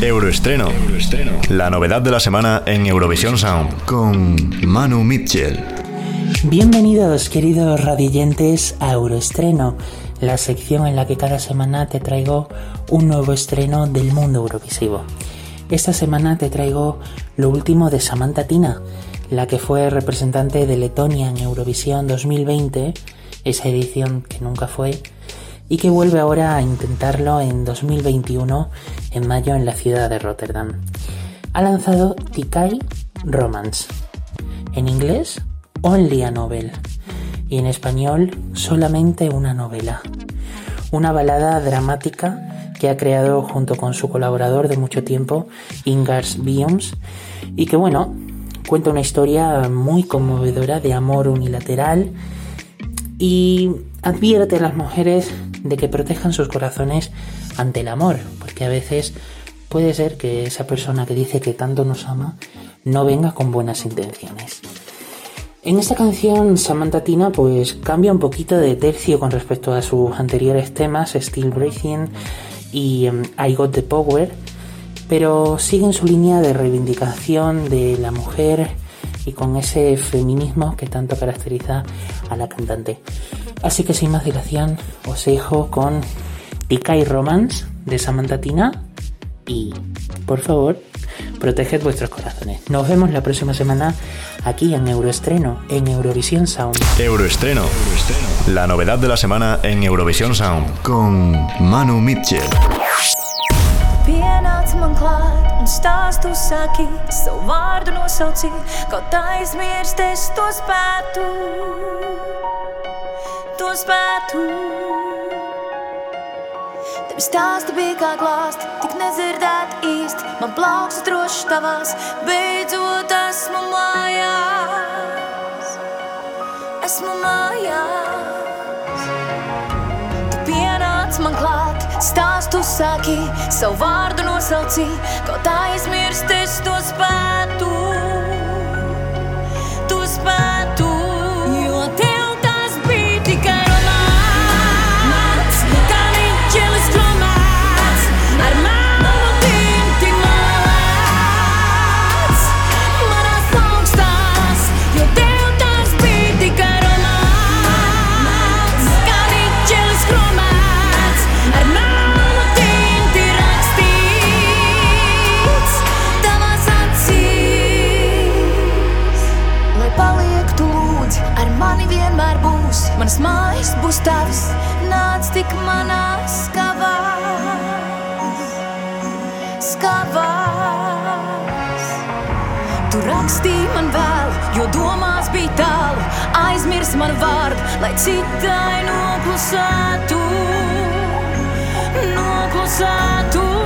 Euroestreno. La novedad de la semana en Eurovisión Sound. Con Manu Mitchell. Bienvenidos, queridos radiyentes, a Euroestreno, la sección en la que cada semana te traigo un nuevo estreno del mundo eurovisivo. Esta semana te traigo lo último de Samantha Tina, la que fue representante de Letonia en Eurovisión 2020, esa edición que nunca fue, y que vuelve ahora a intentarlo en 2021, en mayo, en la ciudad de Rotterdam. Ha lanzado Tikai Romance. En inglés, Only a Novel. Y en español, solamente una novela. Una balada dramática que ha creado junto con su colaborador de mucho tiempo, Ingars Bioms, y que bueno, cuenta una historia muy conmovedora de amor unilateral y advierte a las mujeres de que protejan sus corazones ante el amor, porque a veces puede ser que esa persona que dice que tanto nos ama no venga con buenas intenciones. En esta canción Samantha Tina pues cambia un poquito de tercio con respecto a sus anteriores temas, Still Breathing y em, I Got the Power, pero siguen su línea de reivindicación de la mujer y con ese feminismo que tanto caracteriza a la cantante. Así que sin más dilación os dejo con y Romance de Samantha Tina y por favor proteged vuestros corazones. Nos vemos la próxima semana aquí en Euroestreno, en Eurovisión Sound. Euroestreno. La novedad de la semana en Eurovisión Sound con Manu Mitchell. Man klāt un stāstu saki, savu vārdu nosauci, kaut aizmirst es to spētu, to spētu. Tev stāsti bija kā glāsti, tik nedzirdēt īsti, man plauks droši tavās, beidzot esmu mājās, esmu mājās. uzsāki, savu vārdu nosauci, kaut aizmirsties tu. Manas mājas būs tavas, nāc tik manās skavās, skavās. Tu rakstīji man vēl, jo domās bija tālu, aizmirs manu vārdu, lai citai noklusētu, noklusētu.